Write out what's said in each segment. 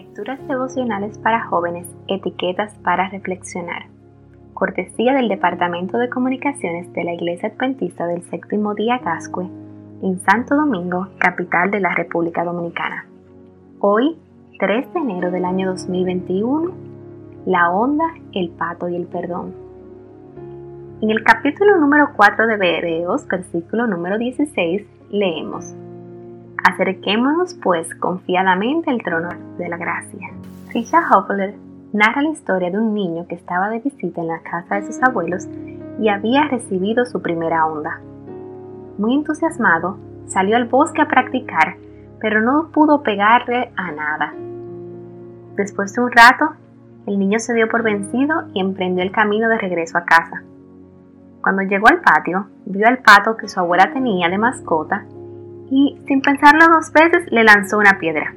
Lecturas devocionales para jóvenes, etiquetas para reflexionar. Cortesía del Departamento de Comunicaciones de la Iglesia Adventista del Séptimo Día Gascue, en Santo Domingo, capital de la República Dominicana. Hoy, 3 de enero del año 2021, la onda, el pato y el perdón. En el capítulo número 4 de Hebreos, versículo número 16, leemos. Acerquémonos pues confiadamente al trono de la gracia. Fisher Hoffler narra la historia de un niño que estaba de visita en la casa de sus abuelos y había recibido su primera onda. Muy entusiasmado, salió al bosque a practicar, pero no pudo pegarle a nada. Después de un rato, el niño se dio por vencido y emprendió el camino de regreso a casa. Cuando llegó al patio, vio al pato que su abuela tenía de mascota y, sin pensarlo dos veces, le lanzó una piedra.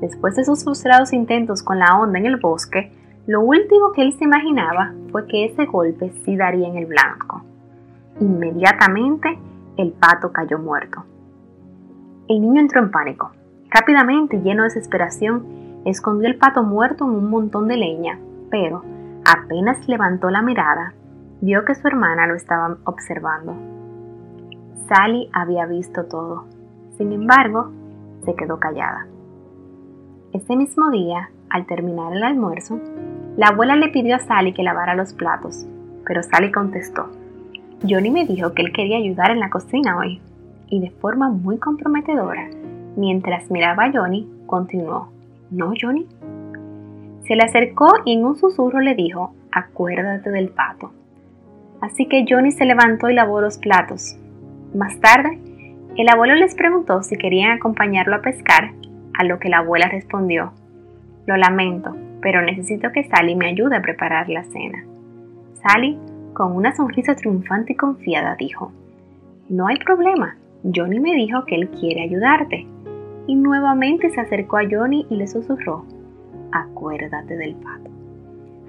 Después de sus frustrados intentos con la onda en el bosque, lo último que él se imaginaba fue que ese golpe sí daría en el blanco. Inmediatamente, el pato cayó muerto. El niño entró en pánico. Rápidamente, lleno de desesperación, escondió el pato muerto en un montón de leña, pero apenas levantó la mirada, vio que su hermana lo estaba observando. Sally había visto todo. Sin embargo, se quedó callada. Ese mismo día, al terminar el almuerzo, la abuela le pidió a Sally que lavara los platos, pero Sally contestó, Johnny me dijo que él quería ayudar en la cocina hoy, y de forma muy comprometedora, mientras miraba a Johnny, continuó, ¿no, Johnny? Se le acercó y en un susurro le dijo, acuérdate del pato. Así que Johnny se levantó y lavó los platos, más tarde, el abuelo les preguntó si querían acompañarlo a pescar, a lo que la abuela respondió, Lo lamento, pero necesito que Sally me ayude a preparar la cena. Sally, con una sonrisa triunfante y confiada, dijo, No hay problema, Johnny me dijo que él quiere ayudarte. Y nuevamente se acercó a Johnny y le susurró, Acuérdate del pato.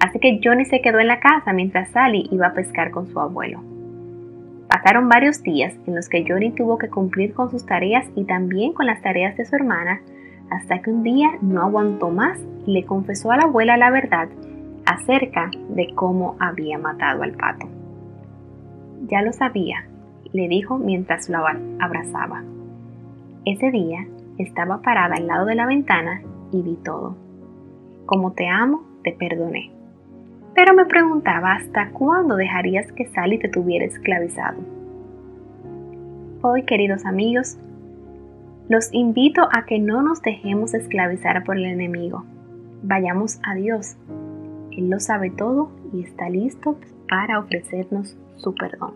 Así que Johnny se quedó en la casa mientras Sally iba a pescar con su abuelo. Pasaron varios días en los que Johnny tuvo que cumplir con sus tareas y también con las tareas de su hermana, hasta que un día no aguantó más y le confesó a la abuela la verdad acerca de cómo había matado al pato. Ya lo sabía, le dijo mientras lo abrazaba. Ese día estaba parada al lado de la ventana y vi todo. Como te amo, te perdoné pero me preguntaba hasta cuándo dejarías que Sally te tuviera esclavizado. Hoy, queridos amigos, los invito a que no nos dejemos esclavizar por el enemigo. Vayamos a Dios. Él lo sabe todo y está listo para ofrecernos su perdón.